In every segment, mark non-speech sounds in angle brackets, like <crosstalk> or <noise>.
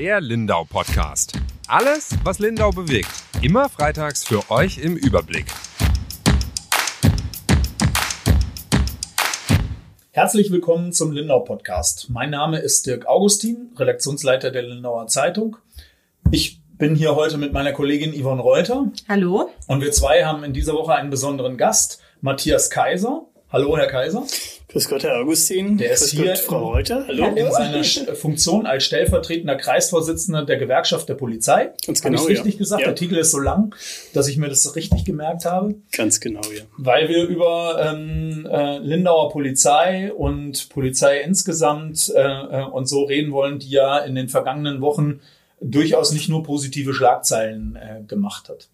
Der Lindau Podcast. Alles, was Lindau bewegt. Immer freitags für euch im Überblick. Herzlich willkommen zum Lindau Podcast. Mein Name ist Dirk Augustin, Redaktionsleiter der Lindauer Zeitung. Ich bin hier heute mit meiner Kollegin Yvonne Reuter. Hallo. Und wir zwei haben in dieser Woche einen besonderen Gast, Matthias Kaiser. Hallo, Herr Kaiser. Grüß Gott, Herr Augustin. Der ist hier Gott, Frau Reuter. Hallo. in seiner Funktion als stellvertretender Kreisvorsitzender der Gewerkschaft der Polizei. Ganz Habe genau, ich richtig ja. gesagt? Ja. Der Titel ist so lang, dass ich mir das richtig gemerkt habe. Ganz genau, ja. Weil wir über ähm, äh, Lindauer Polizei und Polizei insgesamt äh, äh, und so reden wollen, die ja in den vergangenen Wochen durchaus nicht nur positive Schlagzeilen äh, gemacht hat.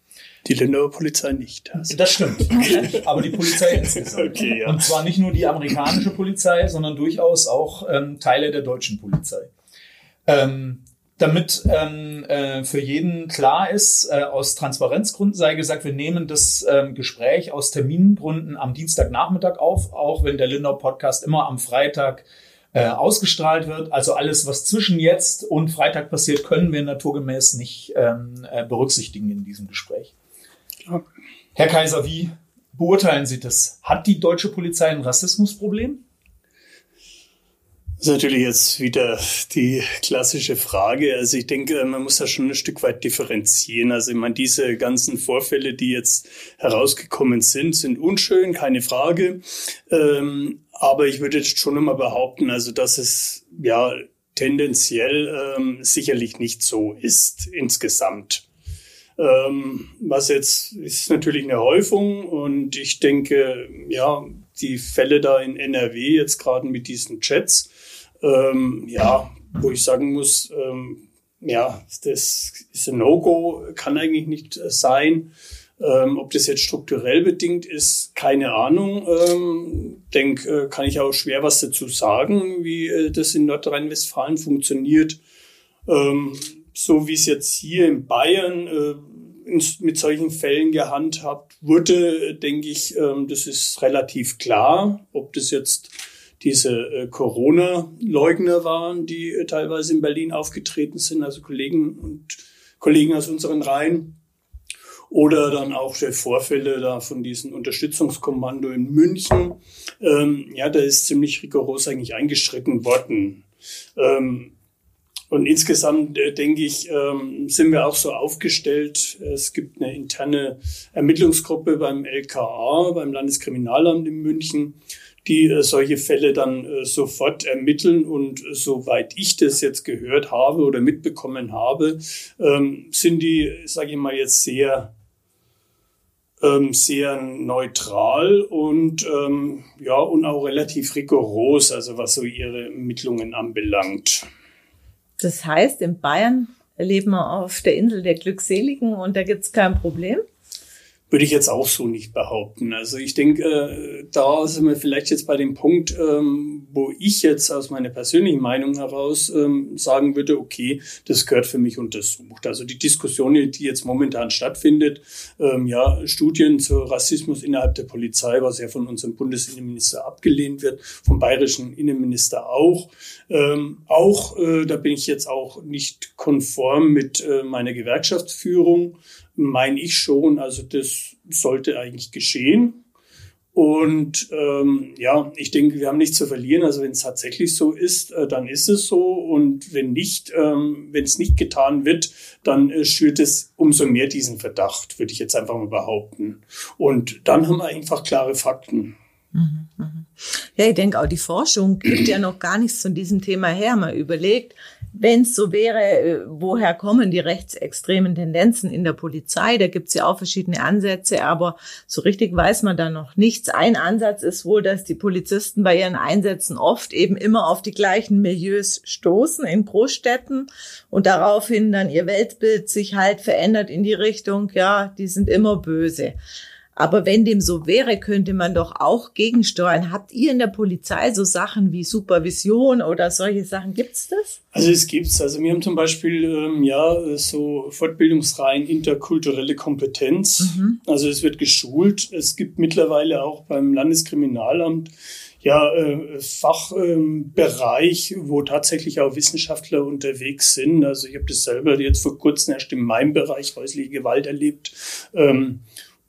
Die Lindauer Polizei nicht. Also. Das stimmt. <laughs> Aber die Polizei insgesamt. Okay, ja. Und zwar nicht nur die amerikanische Polizei, sondern durchaus auch ähm, Teile der deutschen Polizei. Ähm, damit ähm, äh, für jeden klar ist, äh, aus Transparenzgründen sei gesagt, wir nehmen das ähm, Gespräch aus Termingründen am Dienstagnachmittag auf, auch wenn der Lindau Podcast immer am Freitag äh, ausgestrahlt wird. Also alles, was zwischen jetzt und Freitag passiert, können wir naturgemäß nicht ähm, äh, berücksichtigen in diesem Gespräch. Ja. Herr Kaiser, wie beurteilen Sie das? Hat die deutsche Polizei ein Rassismusproblem? Das ist natürlich jetzt wieder die klassische Frage. Also ich denke, man muss da schon ein Stück weit differenzieren. Also ich meine, diese ganzen Vorfälle, die jetzt herausgekommen sind, sind unschön, keine Frage. Ähm, aber ich würde jetzt schon einmal behaupten, also dass es ja tendenziell ähm, sicherlich nicht so ist insgesamt. Ähm, was jetzt ist natürlich eine Häufung und ich denke, ja, die Fälle da in NRW jetzt gerade mit diesen Chats, ähm, ja, wo ich sagen muss, ähm, ja, das ist ein No-Go, kann eigentlich nicht äh, sein. Ähm, ob das jetzt strukturell bedingt ist, keine Ahnung. Ähm, denk, äh, kann ich auch schwer was dazu sagen, wie äh, das in Nordrhein-Westfalen funktioniert. Ähm, so wie es jetzt hier in Bayern äh, mit solchen Fällen gehandhabt wurde, denke ich, ähm, das ist relativ klar, ob das jetzt diese äh, Corona-Leugner waren, die äh, teilweise in Berlin aufgetreten sind, also Kollegen und Kollegen aus unseren Reihen. Oder dann auch die Vorfälle da von diesem Unterstützungskommando in München. Ähm, ja, da ist ziemlich rigoros eigentlich eingeschritten worden. Ähm, und insgesamt äh, denke ich, ähm, sind wir auch so aufgestellt. Es gibt eine interne Ermittlungsgruppe beim LKA, beim Landeskriminalamt in München, die äh, solche Fälle dann äh, sofort ermitteln. Und soweit ich das jetzt gehört habe oder mitbekommen habe, ähm, sind die, sage ich mal, jetzt sehr ähm, sehr neutral und ja und auch relativ rigoros, also was so ihre Ermittlungen anbelangt. Das heißt, in Bayern leben wir auf der Insel der Glückseligen und da gibt's kein Problem. Würde ich jetzt auch so nicht behaupten. Also ich denke, äh, da sind wir vielleicht jetzt bei dem Punkt, ähm, wo ich jetzt aus meiner persönlichen Meinung heraus ähm, sagen würde, okay, das gehört für mich untersucht. Also die Diskussion, die jetzt momentan stattfindet, ähm, ja, Studien zu Rassismus innerhalb der Polizei, was ja von unserem Bundesinnenminister abgelehnt wird, vom bayerischen Innenminister auch. Ähm, auch, äh, da bin ich jetzt auch nicht konform mit äh, meiner Gewerkschaftsführung meine ich schon. Also das sollte eigentlich geschehen. Und ähm, ja, ich denke, wir haben nichts zu verlieren. Also wenn es tatsächlich so ist, äh, dann ist es so. Und wenn nicht, ähm, wenn es nicht getan wird, dann äh, schürt es umso mehr diesen Verdacht, würde ich jetzt einfach mal behaupten. Und dann haben wir einfach klare Fakten. Ja, ich denke auch, die Forschung gibt ja noch gar nichts von diesem Thema her. Man überlegt, wenn es so wäre, äh, woher kommen die rechtsextremen Tendenzen in der Polizei? Da gibt's ja auch verschiedene Ansätze, aber so richtig weiß man da noch nichts. Ein Ansatz ist wohl, dass die Polizisten bei ihren Einsätzen oft eben immer auf die gleichen Milieus stoßen in Großstädten und daraufhin dann ihr Weltbild sich halt verändert in die Richtung, ja, die sind immer böse. Aber wenn dem so wäre, könnte man doch auch gegensteuern. Habt ihr in der Polizei so Sachen wie Supervision oder solche Sachen? Gibt's das? Also es gibt's. Also wir haben zum Beispiel ähm, ja so Fortbildungsreihen interkulturelle Kompetenz. Mhm. Also es wird geschult. Es gibt mittlerweile auch beim Landeskriminalamt ja, äh, Fachbereich, ähm, wo tatsächlich auch Wissenschaftler unterwegs sind. Also ich habe das selber jetzt vor kurzem erst in meinem Bereich häusliche Gewalt erlebt. Ähm,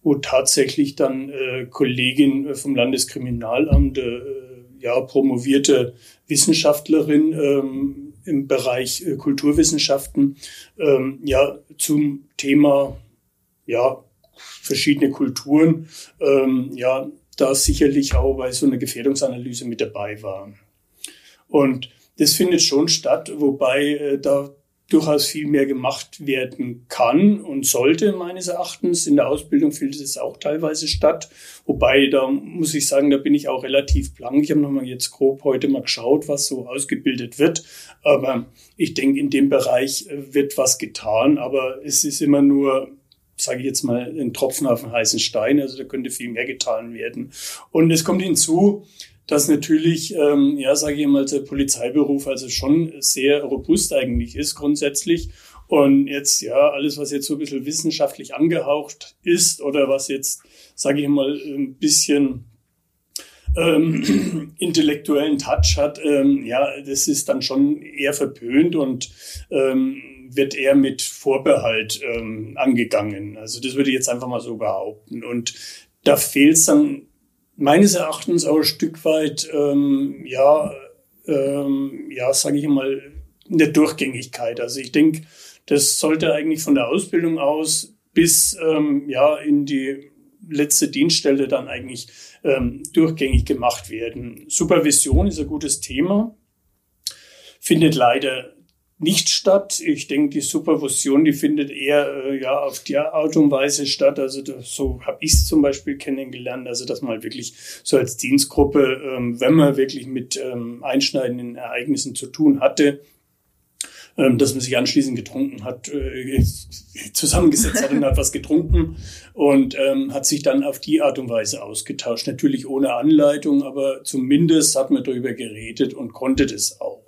wo tatsächlich dann äh, Kollegin vom Landeskriminalamt, äh, ja, promovierte Wissenschaftlerin ähm, im Bereich äh, Kulturwissenschaften, ähm, ja, zum Thema, ja, verschiedene Kulturen, ähm, ja, da sicherlich auch bei so einer Gefährdungsanalyse mit dabei war. Und das findet schon statt, wobei äh, da durchaus viel mehr gemacht werden kann und sollte meines Erachtens. In der Ausbildung findet es auch teilweise statt. Wobei, da muss ich sagen, da bin ich auch relativ blank. Ich habe nochmal jetzt grob heute mal geschaut, was so ausgebildet wird. Aber ich denke, in dem Bereich äh, wird was getan. Aber es ist immer nur sage ich jetzt mal, ein Tropfen auf den heißen Stein. Also da könnte viel mehr getan werden. Und es kommt hinzu, dass natürlich, ähm, ja, sage ich mal, der Polizeiberuf also schon sehr robust eigentlich ist grundsätzlich. Und jetzt, ja, alles, was jetzt so ein bisschen wissenschaftlich angehaucht ist oder was jetzt, sage ich mal, ein bisschen ähm, <clears throat> intellektuellen Touch hat, ähm, ja, das ist dann schon eher verpönt und ähm, wird eher mit Vorbehalt ähm, angegangen. Also das würde ich jetzt einfach mal so behaupten. Und da fehlt es dann meines Erachtens auch ein Stück weit, ähm, ja, ähm, ja, sage ich mal, in der Durchgängigkeit. Also ich denke, das sollte eigentlich von der Ausbildung aus bis ähm, ja in die letzte Dienststelle dann eigentlich ähm, durchgängig gemacht werden. Supervision ist ein gutes Thema, findet leider nicht statt. Ich denke, die Supervision, die findet eher äh, ja auf die Art und Weise statt. Also das, so habe ich es zum Beispiel kennengelernt. Also dass man halt wirklich so als Dienstgruppe, ähm, wenn man wirklich mit ähm, einschneidenden Ereignissen zu tun hatte, ähm, dass man sich anschließend getrunken hat, äh, <laughs> zusammengesetzt hat und hat was getrunken und ähm, hat sich dann auf die Art und Weise ausgetauscht. Natürlich ohne Anleitung, aber zumindest hat man darüber geredet und konnte das auch.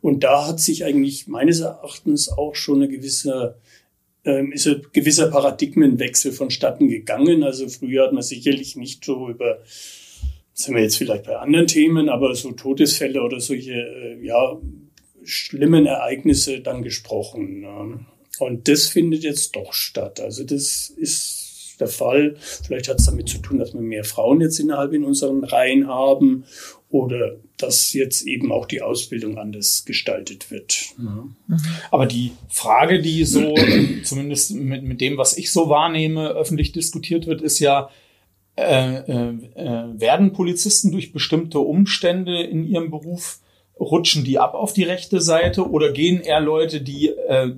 Und da hat sich eigentlich meines Erachtens auch schon eine gewisse ähm, ist ein gewisser Paradigmenwechsel vonstatten gegangen. Also früher hat man sicherlich nicht so über, sind wir jetzt vielleicht bei anderen Themen, aber so Todesfälle oder solche, äh, ja, schlimmen Ereignisse dann gesprochen. Ne? Und das findet jetzt doch statt. Also das ist der Fall. Vielleicht hat es damit zu tun, dass wir mehr Frauen jetzt innerhalb in unseren Reihen haben oder dass jetzt eben auch die Ausbildung anders gestaltet wird. Mhm. Aber die Frage, die so <clears throat> zumindest mit, mit dem, was ich so wahrnehme, öffentlich diskutiert wird, ist ja, äh, äh, äh, werden Polizisten durch bestimmte Umstände in ihrem Beruf rutschen die ab auf die rechte Seite oder gehen eher Leute, die äh,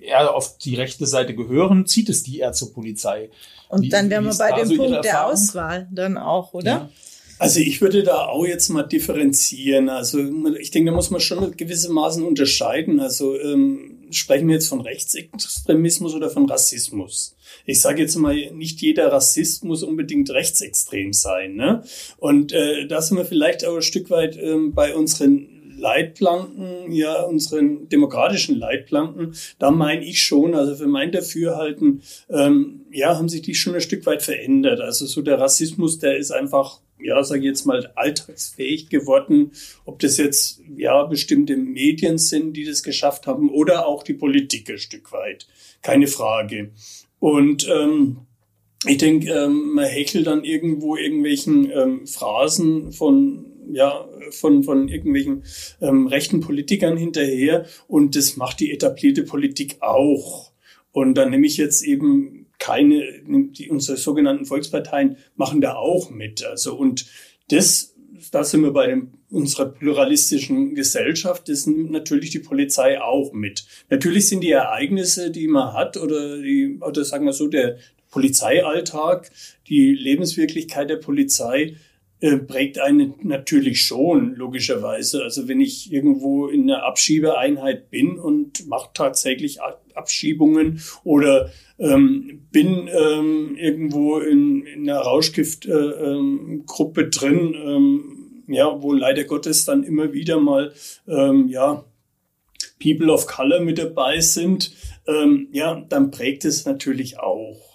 eher auf die rechte Seite gehören, zieht es die eher zur Polizei? Und wie, dann wären wir bei dem so Punkt der Auswahl dann auch, oder? Ja. Also ich würde da auch jetzt mal differenzieren. Also ich denke, da muss man schon gewissermaßen unterscheiden. Also ähm, sprechen wir jetzt von Rechtsextremismus oder von Rassismus? Ich sage jetzt mal, nicht jeder Rassist muss unbedingt rechtsextrem sein. Ne? Und äh, da sind wir vielleicht auch ein Stück weit ähm, bei unseren Leitplanken, ja, unseren demokratischen Leitplanken, da meine ich schon, also für mein Dafürhalten, ähm, ja, haben sich die schon ein Stück weit verändert. Also so der Rassismus, der ist einfach ja, sage ich jetzt mal, alltagsfähig geworden. Ob das jetzt ja bestimmte Medien sind, die das geschafft haben, oder auch die Politik ein Stück weit. Keine Frage. Und ähm, ich denke, ähm, man hechelt dann irgendwo irgendwelchen ähm, Phrasen von ja, von, von irgendwelchen ähm, rechten Politikern hinterher und das macht die etablierte Politik auch. Und dann nehme ich jetzt eben keine, die, unsere sogenannten Volksparteien machen da auch mit. Also, und das, da sind wir bei dem, unserer pluralistischen Gesellschaft, das nimmt natürlich die Polizei auch mit. Natürlich sind die Ereignisse, die man hat, oder die, oder sagen wir so, der Polizeialltag, die Lebenswirklichkeit der Polizei, äh, prägt einen natürlich schon, logischerweise. Also wenn ich irgendwo in einer Abschiebeeinheit bin und mache tatsächlich Abschiebungen oder ähm, bin ähm, irgendwo in, in einer Rauschgiftgruppe äh, ähm, drin, ähm, ja, wo leider Gottes dann immer wieder mal ähm, ja People of Color mit dabei sind, ähm, ja, dann prägt es natürlich auch.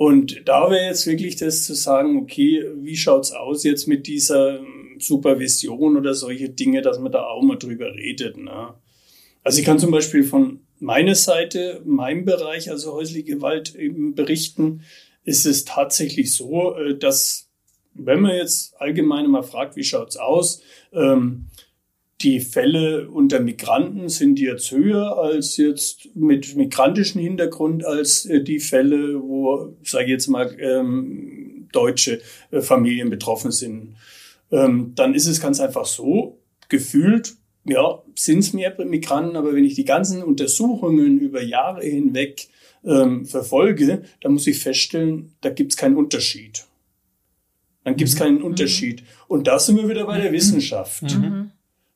Und da wäre jetzt wirklich das zu sagen, okay, wie schaut's aus jetzt mit dieser Supervision oder solche Dinge, dass man da auch mal drüber redet. Ne? Also ich kann zum Beispiel von meiner Seite, meinem Bereich, also häusliche Gewalt eben berichten, ist es tatsächlich so, äh, dass wenn man jetzt allgemein mal fragt, wie schaut's aus, ähm, die Fälle unter Migranten sind jetzt höher als jetzt mit migrantischem Hintergrund als äh, die Fälle, wo, sage ich jetzt mal, ähm, deutsche äh, Familien betroffen sind. Ähm, dann ist es ganz einfach so, gefühlt ja, sind es mehr Migranten, aber wenn ich die ganzen Untersuchungen über Jahre hinweg ähm, verfolge, dann muss ich feststellen, da gibt es keinen Unterschied. Dann gibt es mhm. keinen mhm. Unterschied. Und da sind wir wieder bei der mhm. Wissenschaft. Mhm.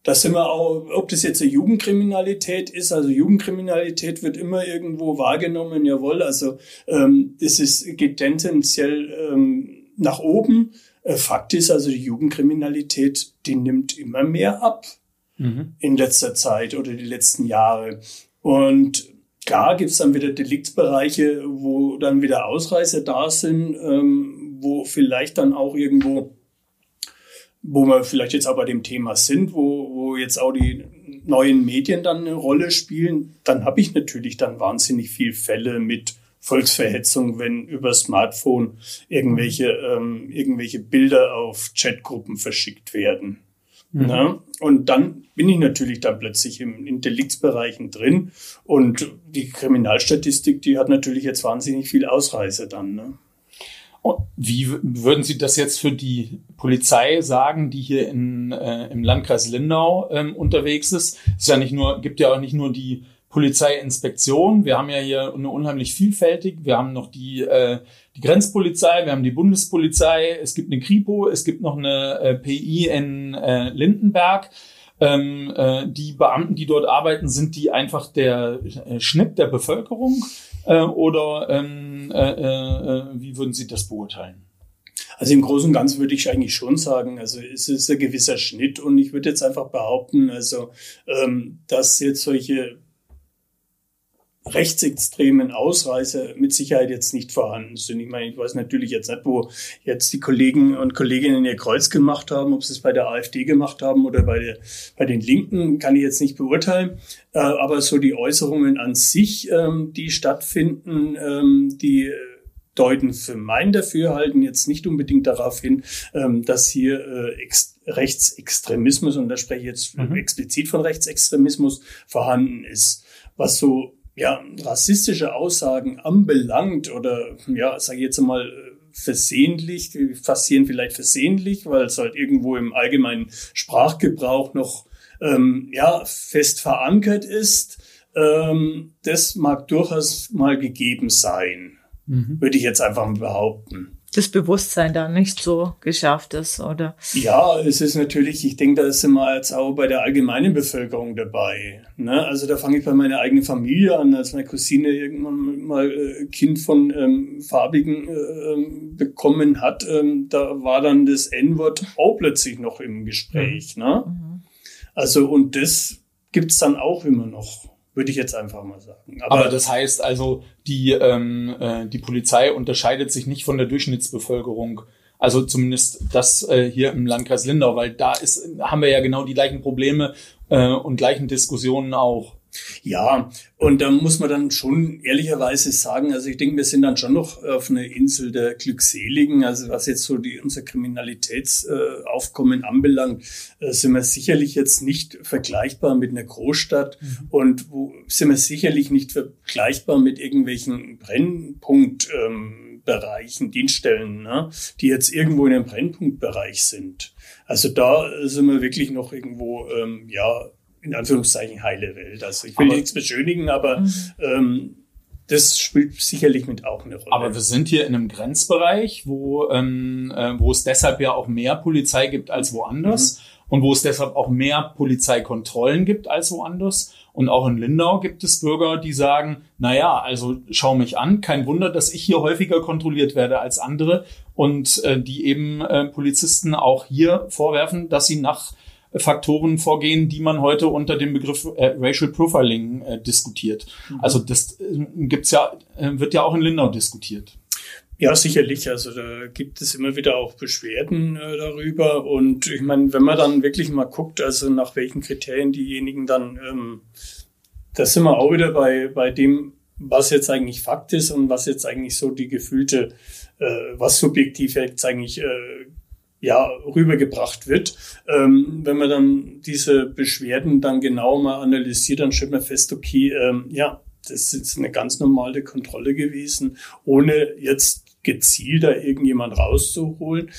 Da sind wir auch, ob das jetzt eine Jugendkriminalität ist, also Jugendkriminalität wird immer irgendwo wahrgenommen, jawohl, also ähm, das ist, geht tendenziell ähm, nach oben. Äh, Fakt ist also, die Jugendkriminalität, die nimmt immer mehr ab mhm. in letzter Zeit oder die letzten Jahre. Und klar gibt's dann wieder Deliktsbereiche, wo dann wieder Ausreißer da sind, ähm, wo vielleicht dann auch irgendwo, wo wir vielleicht jetzt auch bei dem Thema sind, wo, wo jetzt auch die neuen Medien dann eine Rolle spielen, dann habe ich natürlich dann wahnsinnig viel Fälle mit Volksverhetzung, wenn über Smartphone irgendwelche, ähm, irgendwelche Bilder auf Chatgruppen verschickt werden. Mhm. Ja, und dann bin ich natürlich dann plötzlich im, in Deliktsbereichen drin. Und die Kriminalstatistik, die hat natürlich jetzt wahnsinnig viel Ausreise dann. Ne? Wie würden Sie das jetzt für die Polizei sagen, die hier in, äh, im Landkreis Lindau ähm, unterwegs ist? Es ist ja nicht nur, gibt ja auch nicht nur die Polizeiinspektion. Wir haben ja hier eine unheimlich vielfältig. Wir haben noch die, äh, die Grenzpolizei, wir haben die Bundespolizei, es gibt eine Kripo, es gibt noch eine äh, PI in äh, Lindenberg. Ähm, äh, die Beamten, die dort arbeiten, sind die einfach der äh, Schnitt der Bevölkerung äh, oder ähm, äh, äh, wie würden Sie das beurteilen? Also im Großen und Ganzen würde ich eigentlich schon sagen, also es ist ein gewisser Schnitt und ich würde jetzt einfach behaupten, also ähm, dass jetzt solche rechtsextremen Ausreißer mit Sicherheit jetzt nicht vorhanden sind. Ich meine, ich weiß natürlich jetzt nicht, wo jetzt die Kollegen und Kolleginnen ihr Kreuz gemacht haben, ob sie es bei der AfD gemacht haben oder bei, der, bei den Linken, kann ich jetzt nicht beurteilen. Äh, aber so die Äußerungen an sich, ähm, die stattfinden, ähm, die deuten für mein Dafürhalten jetzt nicht unbedingt darauf hin, ähm, dass hier äh, Rechtsextremismus, und da spreche ich jetzt mhm. explizit von Rechtsextremismus, vorhanden ist. Was so ja, rassistische Aussagen anbelangt oder, ja, sage ich jetzt mal, versehentlich, die passieren vielleicht versehentlich, weil es halt irgendwo im allgemeinen Sprachgebrauch noch, ähm, ja, fest verankert ist. Ähm, das mag durchaus mal gegeben sein, mhm. würde ich jetzt einfach mal behaupten das Bewusstsein da nicht so geschafft ist, oder? Ja, es ist natürlich, ich denke, da sind wir jetzt auch bei der allgemeinen Bevölkerung dabei. Ne? Also da fange ich bei meiner eigenen Familie an, als meine Cousine irgendwann mal äh, Kind von ähm, Farbigen äh, bekommen hat, ähm, da war dann das N-Wort auch plötzlich noch im Gespräch. Mhm. Ne? Mhm. Also und das gibt's dann auch immer noch würde ich jetzt einfach mal sagen. Aber, Aber das heißt also, die, ähm, äh, die Polizei unterscheidet sich nicht von der Durchschnittsbevölkerung. Also zumindest das äh, hier im Landkreis Lindau, weil da ist, haben wir ja genau die gleichen Probleme äh, und gleichen Diskussionen auch. Ja, und da muss man dann schon ehrlicherweise sagen, also ich denke, wir sind dann schon noch auf einer Insel der Glückseligen. Also was jetzt so die, unser Kriminalitätsaufkommen äh, anbelangt, äh, sind wir sicherlich jetzt nicht vergleichbar mit einer Großstadt mhm. und wo, sind wir sicherlich nicht vergleichbar mit irgendwelchen Brennpunktbereichen, ähm, Dienststellen, ne, die jetzt irgendwo in einem Brennpunktbereich sind. Also da sind wir wirklich noch irgendwo, ähm, ja, in Anführungszeichen heile Welt. Also ich will aber, nichts beschönigen, aber mhm. ähm, das spielt sicherlich mit auch eine Rolle. Aber wir sind hier in einem Grenzbereich, wo, ähm, äh, wo es deshalb ja auch mehr Polizei gibt als woanders mhm. und wo es deshalb auch mehr Polizeikontrollen gibt als woanders. Und auch in Lindau gibt es Bürger, die sagen, na ja, also schau mich an, kein Wunder, dass ich hier häufiger kontrolliert werde als andere und äh, die eben äh, Polizisten auch hier vorwerfen, dass sie nach Faktoren vorgehen, die man heute unter dem Begriff äh, Racial Profiling äh, diskutiert. Mhm. Also das äh, gibt's ja, äh, wird ja auch in Lindau diskutiert. Ja, sicherlich. Also da gibt es immer wieder auch Beschwerden äh, darüber. Und ich meine, wenn man dann wirklich mal guckt, also nach welchen Kriterien diejenigen dann, ähm, da sind wir auch wieder bei, bei dem, was jetzt eigentlich Fakt ist und was jetzt eigentlich so die gefühlte, äh, was subjektiv jetzt eigentlich äh, ja, rübergebracht wird. Ähm, wenn man dann diese Beschwerden dann genau mal analysiert, dann stellt man fest, okay, ähm, ja, das ist eine ganz normale Kontrolle gewesen, ohne jetzt gezielt da irgendjemand rauszuholen.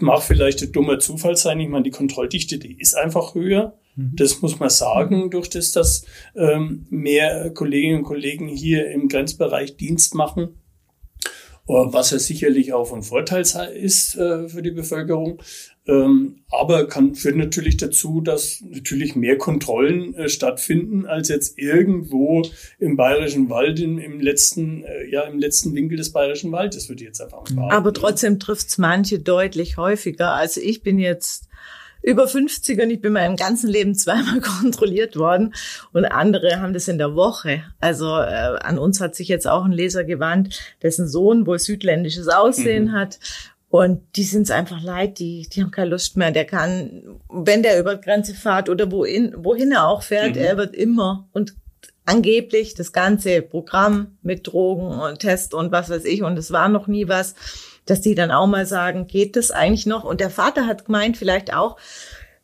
Mag vielleicht ein dummer Zufall sein. Ich meine, die Kontrolldichte, die ist einfach höher. Mhm. Das muss man sagen, durch das, dass ähm, mehr Kolleginnen und Kollegen hier im Grenzbereich Dienst machen was ja sicherlich auch von Vorteil ist äh, für die Bevölkerung. Ähm, aber kann, führt natürlich dazu, dass natürlich mehr Kontrollen äh, stattfinden als jetzt irgendwo im Bayerischen Wald im, im letzten, äh, ja, im letzten Winkel des Bayerischen Waldes, würde ich jetzt einfach mal sagen. Aber trotzdem trifft's manche deutlich häufiger. Also ich bin jetzt über 50 und ich bin meinem ganzen Leben zweimal <laughs> kontrolliert worden und andere haben das in der Woche. Also äh, an uns hat sich jetzt auch ein Leser gewandt, dessen Sohn wohl südländisches Aussehen mhm. hat und die sind es einfach leid, die, die haben keine Lust mehr. Der kann, wenn der über Grenze fährt oder wohin, wohin er auch fährt, mhm. er wird immer und angeblich das ganze Programm mit Drogen und Test und was weiß ich und es war noch nie was dass die dann auch mal sagen, geht das eigentlich noch? Und der Vater hat gemeint, vielleicht auch,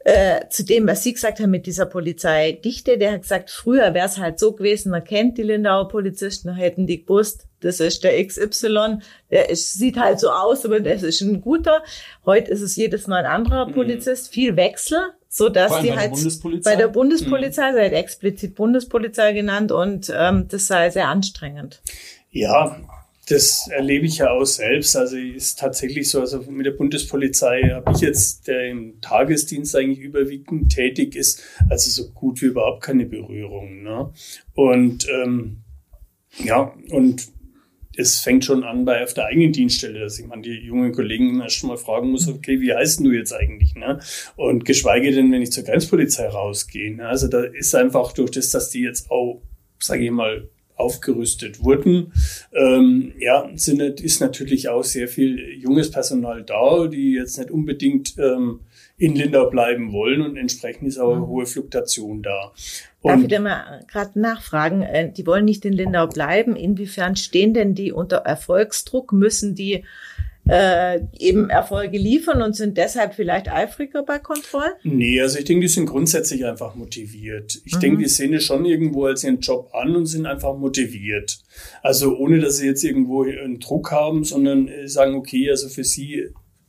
äh, zu dem, was Sie gesagt haben mit dieser Polizeidichte, der hat gesagt, früher wäre es halt so gewesen, man kennt die Lindauer Polizisten, hätten die gewusst, das ist der XY, der ist, sieht halt so aus, aber das ist ein guter. Heute ist es jedes Mal ein anderer mhm. Polizist, viel Wechsel, so dass die halt bei der Bundespolizei, mhm. seid explizit Bundespolizei genannt und ähm, das sei sehr anstrengend. Ja, das erlebe ich ja auch selbst. Also ist tatsächlich so, also mit der Bundespolizei habe ich jetzt, der im Tagesdienst eigentlich überwiegend tätig ist, also so gut wie überhaupt keine Berührung. Ne? Und ähm, ja, und es fängt schon an bei auf der eigenen Dienststelle, dass ich man die jungen Kollegen schon mal fragen muss, okay, wie heißt du jetzt eigentlich? Ne? Und geschweige denn, wenn ich zur Grenzpolizei rausgehe. Ne? Also da ist einfach durch das, dass die jetzt auch, sage ich mal, aufgerüstet wurden. Ähm, ja, sind, ist natürlich auch sehr viel junges Personal da, die jetzt nicht unbedingt ähm, in Lindau bleiben wollen und entsprechend ist auch eine hohe Fluktuation da. Und Darf ich da mal gerade nachfragen? Äh, die wollen nicht in Lindau bleiben. Inwiefern stehen denn die unter Erfolgsdruck? Müssen die äh, eben Erfolge liefern und sind deshalb vielleicht eifriger bei Kontrollen? Nee, also ich denke, die sind grundsätzlich einfach motiviert. Ich mhm. denke, die sehen es schon irgendwo als ihren Job an und sind einfach motiviert. Also ohne, dass sie jetzt irgendwo einen Druck haben, sondern sagen, okay, also für sie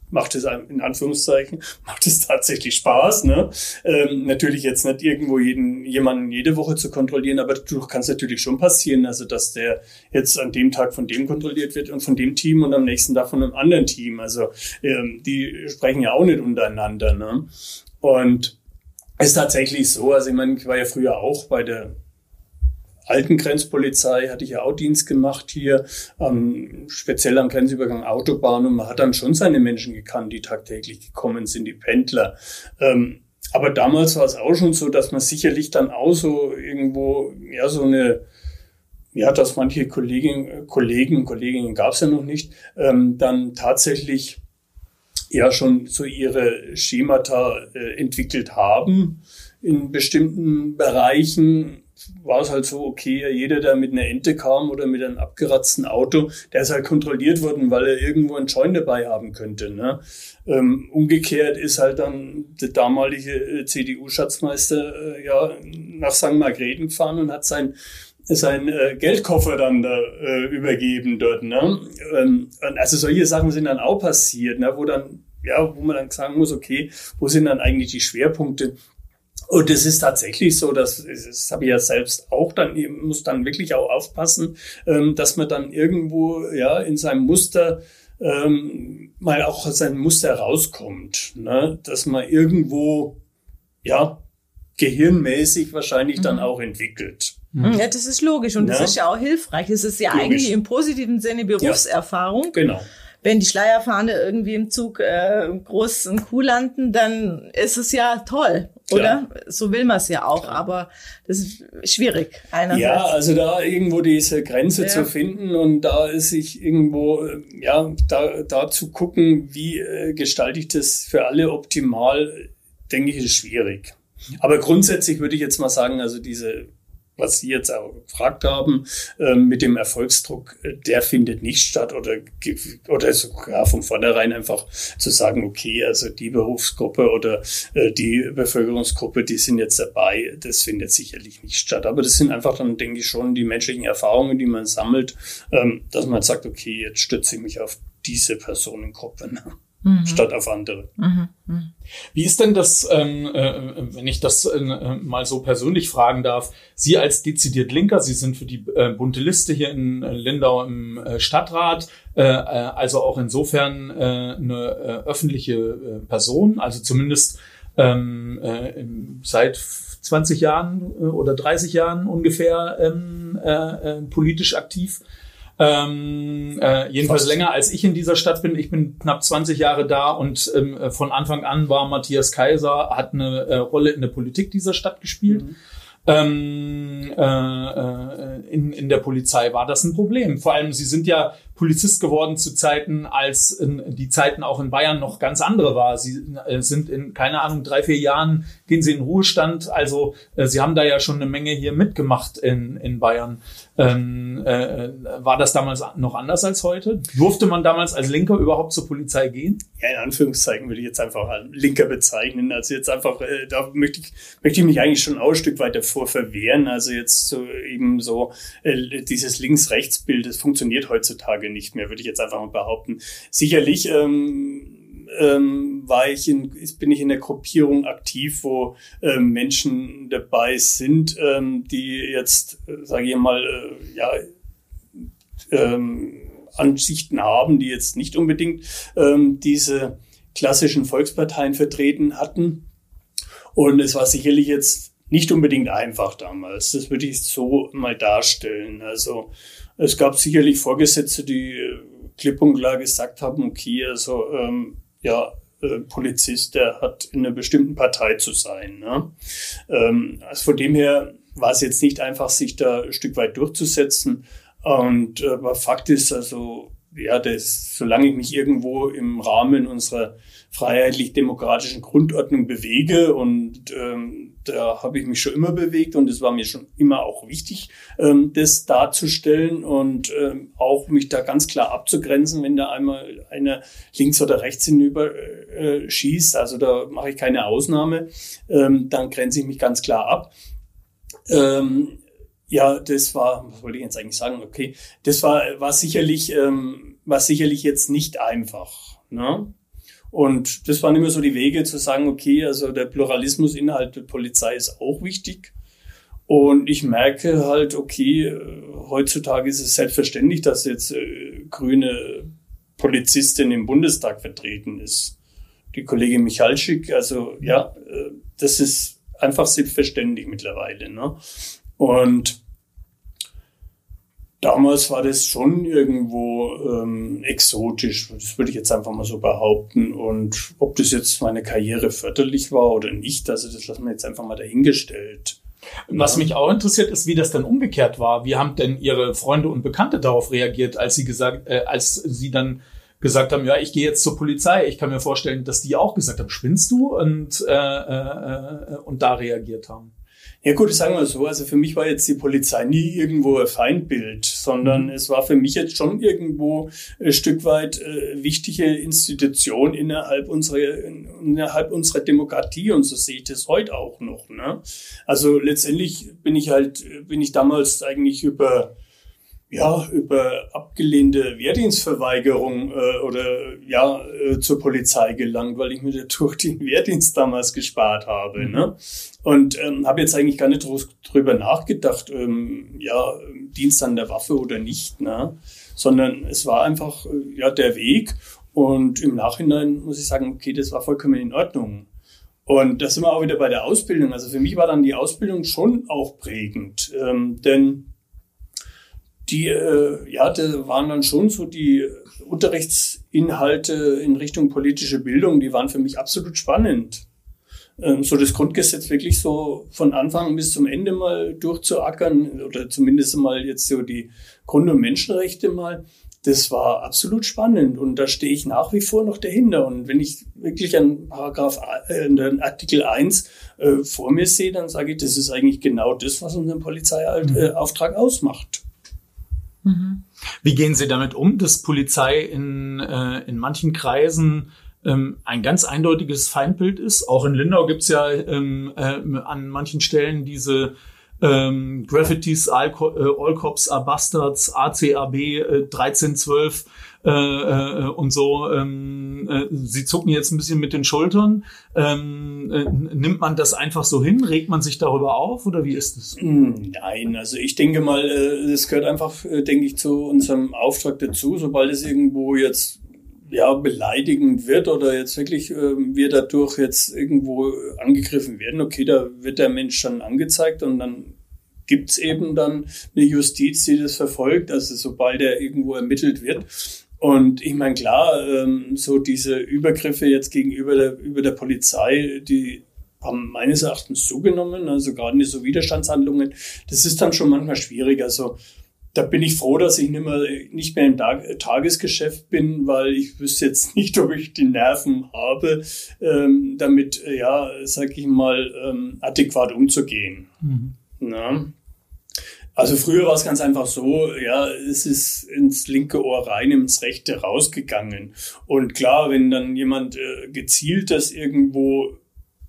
macht es in Anführungszeichen, <laughs> macht es tatsächlich Spaß. Ne? Ähm, natürlich jetzt nicht irgendwo jeden, jemanden jede Woche zu kontrollieren, aber du kannst natürlich schon passieren, also dass der jetzt an dem Tag von dem kontrolliert wird und von dem Team und am nächsten Tag von einem anderen Team. Also ähm, die sprechen ja auch nicht untereinander. Ne? Und ist tatsächlich so, also ich meine, ich war ja früher auch bei der alten Grenzpolizei hatte ich ja auch Dienst gemacht hier, ähm, speziell am Grenzübergang Autobahn und man hat dann schon seine Menschen gekannt, die tagtäglich gekommen sind, die Pendler. Ähm, aber damals war es auch schon so, dass man sicherlich dann auch so irgendwo, ja, so eine, ja, dass manche Kolleginnen, Kollegen, Kolleginnen gab es ja noch nicht, ähm, dann tatsächlich ja schon so ihre Schemata äh, entwickelt haben in bestimmten Bereichen war es halt so, okay, jeder, der mit einer Ente kam oder mit einem abgeratzten Auto, der ist halt kontrolliert worden, weil er irgendwo einen Joint dabei haben könnte. Ne? Ähm, umgekehrt ist halt dann der damalige äh, CDU-Schatzmeister äh, ja, nach St. Margrethen gefahren und hat sein sein äh, Geldkoffer dann da äh, übergeben dort. Ne? Ähm, also solche Sachen sind dann auch passiert, ne? wo dann ja, wo man dann sagen muss, okay, wo sind dann eigentlich die Schwerpunkte Und es ist tatsächlich so, dass das habe ich ja selbst auch dann, ich muss dann wirklich auch aufpassen, ähm, dass man dann irgendwo ja in seinem Muster ähm, mal auch aus seinem Muster rauskommt, ne? dass man irgendwo ja gehirnmäßig wahrscheinlich mhm. dann auch entwickelt. Mhm. Ja, das ist logisch und ja. das ist ja auch hilfreich. Es ist ja logisch. eigentlich im positiven Sinne Berufserfahrung. Ja, genau wenn die Schleierfahne irgendwie im Zug äh, groß und Kuh landen, dann ist es ja toll, oder? Klar. So will man es ja auch, aber das ist schwierig. Einerseits. Ja, also da irgendwo diese Grenze ja. zu finden und da ist sich irgendwo, äh, ja, da, da zu gucken, wie äh, gestalte ich das für alle optimal, denke ich, ist schwierig. Aber grundsätzlich würde ich jetzt mal sagen, also diese was Sie jetzt auch gefragt haben, ähm, mit dem Erfolgsdruck, äh, der findet nicht statt oder, oder sogar von vornherein einfach zu sagen, okay, also die Berufsgruppe oder äh, die Bevölkerungsgruppe, die sind jetzt dabei, das findet sicherlich nicht statt. Aber das sind einfach dann, denke ich, schon die menschlichen Erfahrungen, die man sammelt, ähm, dass man sagt, okay, jetzt stütze ich mich auf diese Personengruppe. Ne? Mhm. statt auf andere. Mhm. Mhm. Wie ist denn das, ähm, äh, wenn ich das äh, mal so persönlich fragen darf, Sie als dezidiert Linker, Sie sind für die äh, bunte Liste hier in äh, Lindau im äh, Stadtrat, äh, also auch insofern eine öffentliche Person, also zumindest ähm, seit 20 Jahren oder 30 Jahren ungefähr ähm, politisch aktiv. Ähm, äh, jedenfalls Fast. länger als ich in dieser Stadt bin. Ich bin knapp 20 Jahre da und ähm, äh, von Anfang an war Matthias Kaiser, hat eine äh, Rolle in der Politik dieser Stadt gespielt. Mhm ähm, äh, äh, in, in der Polizei war das ein Problem. Vor allem, sie sind ja Polizist geworden zu Zeiten, als die Zeiten auch in Bayern noch ganz andere war. Sie äh, sind in, keine Ahnung, drei, vier Jahren gehen sie in Ruhestand. Also äh, sie haben da ja schon eine Menge hier mitgemacht in, in Bayern. Ähm, äh, war das damals noch anders als heute? Durfte man damals als Linker überhaupt zur Polizei gehen? Ja, in Anführungszeichen würde ich jetzt einfach Linker bezeichnen. Also jetzt einfach, äh, da möchte ich, möchte ich mich eigentlich schon ein Stück weit davor verwehren. Also jetzt so eben so äh, dieses Links-Rechts-Bild, das funktioniert heutzutage nicht mehr, würde ich jetzt einfach mal behaupten. Sicherlich ähm, ähm, war ich in, bin ich in der Gruppierung aktiv, wo ähm, Menschen dabei sind, ähm, die jetzt, äh, sage ich mal, äh, ja, ähm, Ansichten haben, die jetzt nicht unbedingt ähm, diese klassischen Volksparteien vertreten hatten. Und es war sicherlich jetzt nicht unbedingt einfach damals. Das würde ich so mal darstellen. Also es gab sicherlich Vorgesetzte, die äh, klipp und klar gesagt haben, okay, also ähm, ja, äh, Polizist, der hat in einer bestimmten Partei zu sein. Ne? Ähm, also von dem her war es jetzt nicht einfach, sich da ein Stück weit durchzusetzen. Und äh, aber Fakt ist also, ja, das, solange ich mich irgendwo im Rahmen unserer freiheitlich-demokratischen Grundordnung bewege und ähm, da habe ich mich schon immer bewegt und es war mir schon immer auch wichtig, ähm, das darzustellen und ähm, auch mich da ganz klar abzugrenzen, wenn da einmal einer links oder rechts hinüber äh, schießt. Also da mache ich keine Ausnahme. Ähm, dann grenze ich mich ganz klar ab. Ähm, ja, das war, was wollte ich jetzt eigentlich sagen? Okay, das war, war sicherlich, ähm, war sicherlich jetzt nicht einfach. Ne? Und das waren immer so die Wege zu sagen, okay, also der Pluralismus innerhalb der Polizei ist auch wichtig. Und ich merke halt, okay, äh, heutzutage ist es selbstverständlich, dass jetzt äh, grüne Polizistin im Bundestag vertreten ist. Die Kollegin Michalschik, also ja, äh, das ist einfach selbstverständlich mittlerweile. Ne? Und damals war das schon irgendwo ähm, exotisch, das würde ich jetzt einfach mal so behaupten. Und ob das jetzt meine Karriere förderlich war oder nicht, also das lassen wir jetzt einfach mal dahingestellt. Was mich auch interessiert, ist, wie das dann umgekehrt war. Wie haben denn Ihre Freunde und Bekannte darauf reagiert, als sie gesagt, äh, als sie dann gesagt haben, ja, ich gehe jetzt zur Polizei. Ich kann mir vorstellen, dass die auch gesagt haben, spinnst du? Und, äh, äh, äh und da reagiert haben. Ja gut, sagen wir so, also für mich war jetzt die Polizei nie irgendwo ein Feindbild, sondern mhm. es war für mich jetzt schon irgendwo ein Stück weit äh, wichtige Institution innerhalb unserer, innerhalb unserer Demokratie und so sehe ich das heute auch noch. Ne? Also letztendlich bin ich halt, bin ich damals eigentlich über ja, über abgelehnte Wehrdienstverweigerung äh, oder ja, äh, zur Polizei gelangt, weil ich mir <laughs> durch den Wehrdienst damals gespart habe. Mhm. Ne? Und ähm, habe jetzt eigentlich gar nicht drüber nachgedacht, ähm, ja, Dienst an der Waffe oder nicht, ne? sondern es war einfach äh, ja der Weg. Und im Nachhinein muss ich sagen, okay, das war vollkommen in Ordnung. Und das sind wir auch wieder bei der Ausbildung. Also für mich war dann die Ausbildung schon auch prägend, ähm, denn die, äh, ja, da waren dann schon so die Unterrichtsinhalte in Richtung politische Bildung, die waren für mich absolut spannend. Ähm, so das Grundgesetz wirklich so von Anfang bis zum Ende mal durchzuackern oder zumindest mal jetzt so die Grund- und Menschenrechte mal, das war absolut spannend und da stehe ich nach wie vor noch dahinter. Und wenn ich wirklich einen Paragraph, äh, einen Artikel 1 äh, vor mir sehe, dann sage ich, das ist eigentlich genau das, was unseren Polizeiauftrag mhm. ausmacht. Mhm. Wie gehen Sie damit um, dass Polizei in, äh, in manchen Kreisen ähm, ein ganz eindeutiges Feindbild ist? Auch in Lindau gibt es ja ähm, äh, an manchen Stellen diese ähm, Graffitis, All, äh, All Cops are Bastards, ACAB äh, 1312 äh, äh, und so. Ähm, äh, Sie zucken jetzt ein bisschen mit den Schultern. Ähm, äh, nimmt man das einfach so hin? Regt man sich darüber auf oder wie ist es? Hm, nein, also ich denke mal, äh, das gehört einfach, äh, denke ich, zu unserem Auftrag dazu. Sobald es irgendwo jetzt ja, beleidigend wird oder jetzt wirklich äh, wir dadurch jetzt irgendwo angegriffen werden, okay, da wird der Mensch dann angezeigt und dann gibt's eben dann eine Justiz, die das verfolgt, also sobald er irgendwo ermittelt wird. Und ich meine, klar, ähm, so diese Übergriffe jetzt gegenüber der, über der Polizei, die haben meines Erachtens zugenommen, also gerade so Widerstandshandlungen, das ist dann schon manchmal schwierig. Also da bin ich froh, dass ich nicht mehr, nicht mehr im Tagesgeschäft bin, weil ich wüsste jetzt <laughs> nicht, ob ich die Nerven habe, ähm, damit, ja, sag ich mal, ähm, adäquat umzugehen. Mhm. Na? Also früher war es ganz einfach so, ja, es ist ins linke Ohr rein, ins rechte rausgegangen. Und klar, wenn dann jemand äh, gezielt das irgendwo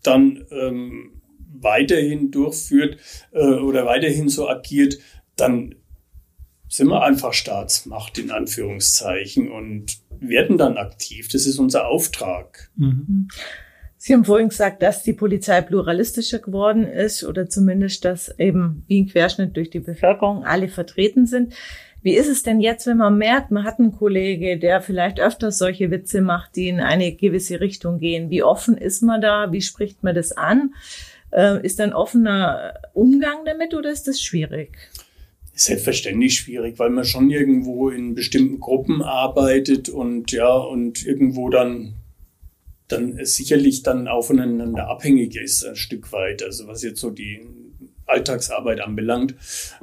dann ähm, weiterhin durchführt äh, oder weiterhin so agiert, dann sind wir einfach Staatsmacht in Anführungszeichen und werden dann aktiv. Das ist unser Auftrag. Mhm. Sie haben vorhin gesagt, dass die Polizei pluralistischer geworden ist oder zumindest, dass eben wie ein Querschnitt durch die Bevölkerung alle vertreten sind. Wie ist es denn jetzt, wenn man merkt, man hat einen Kollege, der vielleicht öfters solche Witze macht, die in eine gewisse Richtung gehen? Wie offen ist man da? Wie spricht man das an? Äh, ist ein offener Umgang damit oder ist das schwierig? Selbstverständlich schwierig, weil man schon irgendwo in bestimmten Gruppen arbeitet und ja, und irgendwo dann dann sicherlich dann auch voneinander abhängig ist, ein Stück weit, also was jetzt so die Alltagsarbeit anbelangt.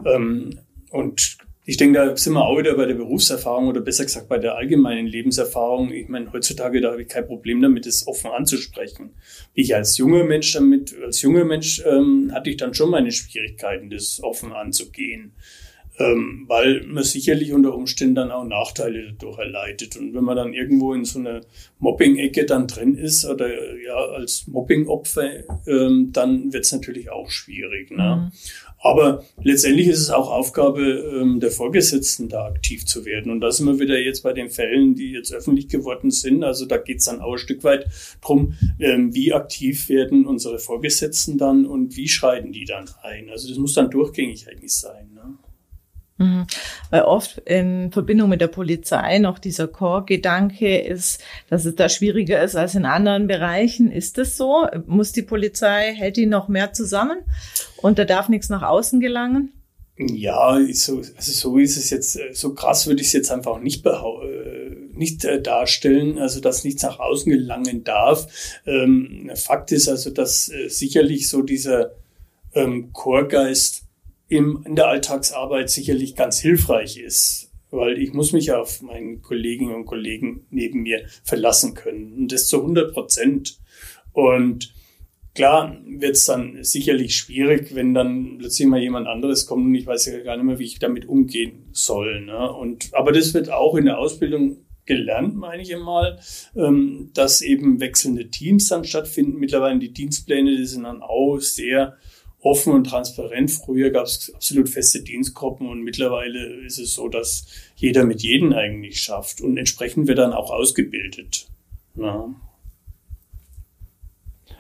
Ähm, und ich denke, da sind wir auch wieder bei der Berufserfahrung oder besser gesagt bei der allgemeinen Lebenserfahrung. Ich meine, heutzutage, da habe ich kein Problem damit, es offen anzusprechen. Ich als junger Mensch damit, als junger Mensch ähm, hatte ich dann schon meine Schwierigkeiten, das offen anzugehen ähm, weil man sicherlich unter Umständen dann auch Nachteile dadurch erleidet. Und wenn man dann irgendwo in so einer Mobbing-Ecke dann drin ist oder ja als Mobbing-Opfer, ähm, dann wird es natürlich auch schwierig. Ne? Mhm. Aber letztendlich ist es auch Aufgabe ähm, der Vorgesetzten, da aktiv zu werden. Und da sind wir wieder jetzt bei den Fällen, die jetzt öffentlich geworden sind. Also da geht es dann auch ein Stück weit drum, ähm, wie aktiv werden unsere Vorgesetzten dann und wie schreiten die dann ein. Also das muss dann durchgängig eigentlich sein. Ne? Mhm. Weil oft in Verbindung mit der Polizei noch dieser Core-Gedanke ist, dass es da schwieriger ist als in anderen Bereichen. Ist das so? Muss die Polizei, hält die noch mehr zusammen und da darf nichts nach außen gelangen? Ja, so, also so ist es jetzt, so krass würde ich es jetzt einfach nicht, äh, nicht äh, darstellen, also dass nichts nach außen gelangen darf. Ähm, Fakt ist also, dass äh, sicherlich so dieser ähm, Chorgeist im, in der Alltagsarbeit sicherlich ganz hilfreich ist, weil ich muss mich auf meine Kolleginnen und Kollegen neben mir verlassen können und das zu 100 Prozent. Und klar wird es dann sicherlich schwierig, wenn dann plötzlich mal jemand anderes kommt und ich weiß ja gar nicht mehr, wie ich damit umgehen soll. Ne? Und, aber das wird auch in der Ausbildung gelernt, meine ich einmal, ähm, dass eben wechselnde Teams dann stattfinden. Mittlerweile die Dienstpläne, die sind dann auch sehr offen und transparent. Früher gab es absolut feste Dienstgruppen und mittlerweile ist es so, dass jeder mit jedem eigentlich schafft und entsprechend wird dann auch ausgebildet. Ja.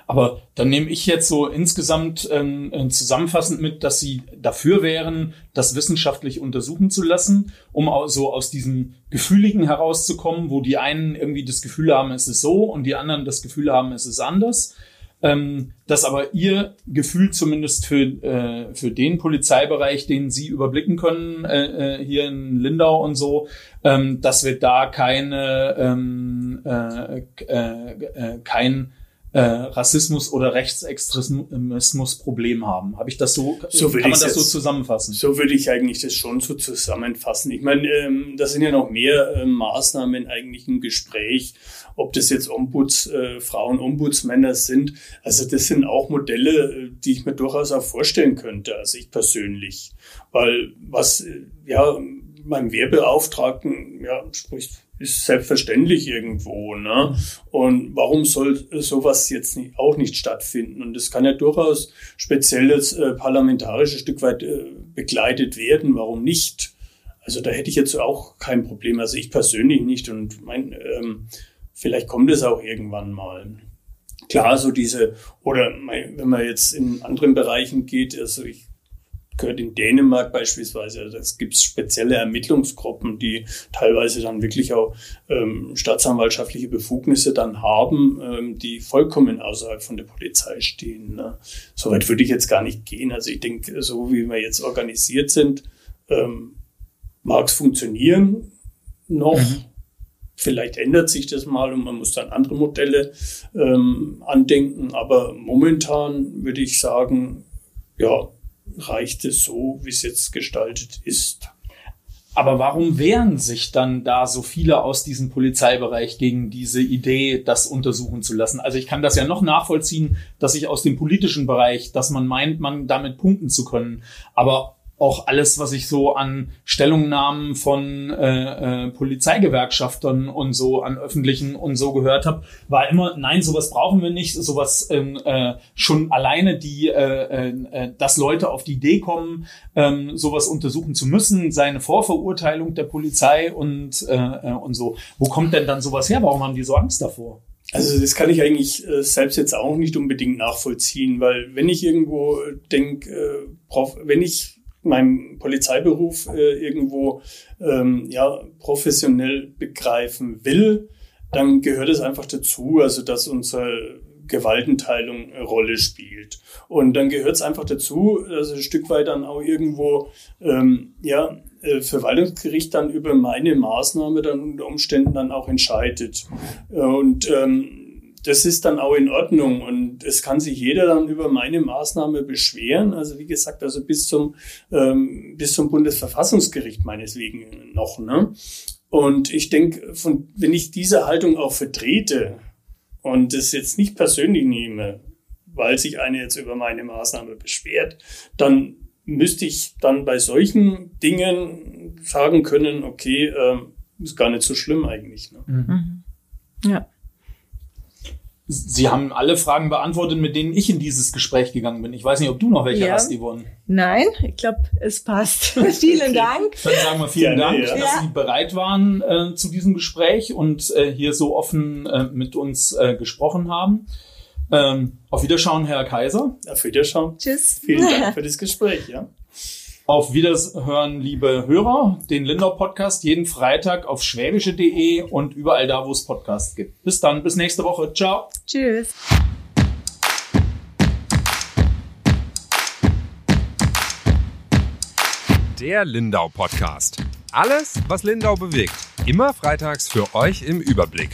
Aber dann nehme ich jetzt so insgesamt ähm, äh, zusammenfassend mit, dass Sie dafür wären, das wissenschaftlich untersuchen zu lassen, um so aus diesem Gefühligen herauszukommen, wo die einen irgendwie das Gefühl haben, es ist so und die anderen das Gefühl haben, es ist anders. Ähm, dass aber Ihr Gefühl zumindest für, äh, für den Polizeibereich, den Sie überblicken können, äh, äh hier in Lindau und so, ähm, dass wir da keine, ähm, äh, äh, äh kein äh, Rassismus oder Rechtsextremismus Problem haben. Habe ich das so, so kann man das jetzt, so zusammenfassen? So würde ich eigentlich das schon so zusammenfassen. Ich meine, ähm, das sind ja noch mehr äh, Maßnahmen eigentlich im Gespräch, ob das jetzt Ombuds, äh, Frauen Ombudsmänner sind. Also das sind auch Modelle, äh, die ich mir durchaus auch vorstellen könnte, also ich persönlich. Weil was, äh, ja, meinem Wehrbeauftragten, ja, spricht ist selbstverständlich irgendwo. Ne? Und warum soll sowas jetzt nicht, auch nicht stattfinden? Und das kann ja durchaus speziell das äh, parlamentarische Stück weit äh, begleitet werden. Warum nicht? Also da hätte ich jetzt auch kein Problem. Also ich persönlich nicht. Und mein, ähm, vielleicht kommt es auch irgendwann mal. Klar, so diese, oder wenn man jetzt in anderen Bereichen geht, also ich gehört in Dänemark beispielsweise, also es gibt spezielle Ermittlungsgruppen, die teilweise dann wirklich auch ähm, staatsanwaltschaftliche Befugnisse dann haben, ähm, die vollkommen außerhalb von der Polizei stehen. Ne? Soweit würde ich jetzt gar nicht gehen. Also ich denke, so wie wir jetzt organisiert sind, ähm, mag es funktionieren noch. Mhm. Vielleicht ändert sich das mal und man muss dann andere Modelle ähm, andenken. Aber momentan würde ich sagen, ja, reicht es so, wie es jetzt gestaltet ist. Aber warum wehren sich dann da so viele aus diesem Polizeibereich gegen diese Idee, das untersuchen zu lassen? Also ich kann das ja noch nachvollziehen, dass ich aus dem politischen Bereich, dass man meint, man damit punkten zu können. Aber auch alles, was ich so an Stellungnahmen von äh, äh, Polizeigewerkschaftern und so an öffentlichen und so gehört habe, war immer, nein, sowas brauchen wir nicht, sowas ähm, äh, schon alleine die, äh, äh, dass Leute auf die Idee kommen, ähm, sowas untersuchen zu müssen, seine Vorverurteilung der Polizei und, äh, äh, und so. Wo kommt denn dann sowas her? Warum haben die so Angst davor? Also das kann ich eigentlich äh, selbst jetzt auch nicht unbedingt nachvollziehen, weil wenn ich irgendwo denke, äh, wenn ich meinem Polizeiberuf äh, irgendwo ähm, ja, professionell begreifen will, dann gehört es einfach dazu, also dass unsere Gewaltenteilung eine Rolle spielt. Und dann gehört es einfach dazu, dass ein Stück weit dann auch irgendwo ähm, ja, äh, Verwaltungsgericht dann über meine Maßnahme dann unter Umständen dann auch entscheidet. Und ähm, das ist dann auch in Ordnung und es kann sich jeder dann über meine Maßnahme beschweren. Also wie gesagt, also bis zum ähm, bis zum Bundesverfassungsgericht meines Wegen noch. Ne? Und ich denke, von wenn ich diese Haltung auch vertrete und es jetzt nicht persönlich nehme, weil sich eine jetzt über meine Maßnahme beschwert, dann müsste ich dann bei solchen Dingen sagen können, okay, äh, ist gar nicht so schlimm eigentlich. Ne? Mhm. Ja. Sie haben alle Fragen beantwortet, mit denen ich in dieses Gespräch gegangen bin. Ich weiß nicht, ob du noch welche ja. hast, Yvonne. Nein, ich glaube, es passt. <laughs> vielen Dank. Dann sagen wir vielen Gerne, Dank, ja. dass Sie bereit waren äh, zu diesem Gespräch und äh, hier so offen äh, mit uns äh, gesprochen haben. Ähm, auf Wiederschauen, Herr Kaiser. Auf Wiederschauen. Tschüss. Vielen <laughs> Dank für das Gespräch. Ja. Auf Wiederhören, liebe Hörer, den Lindau Podcast jeden Freitag auf schwäbische.de und überall da, wo es Podcasts gibt. Bis dann, bis nächste Woche. Ciao. Tschüss. Der Lindau Podcast. Alles, was Lindau bewegt. Immer freitags für euch im Überblick.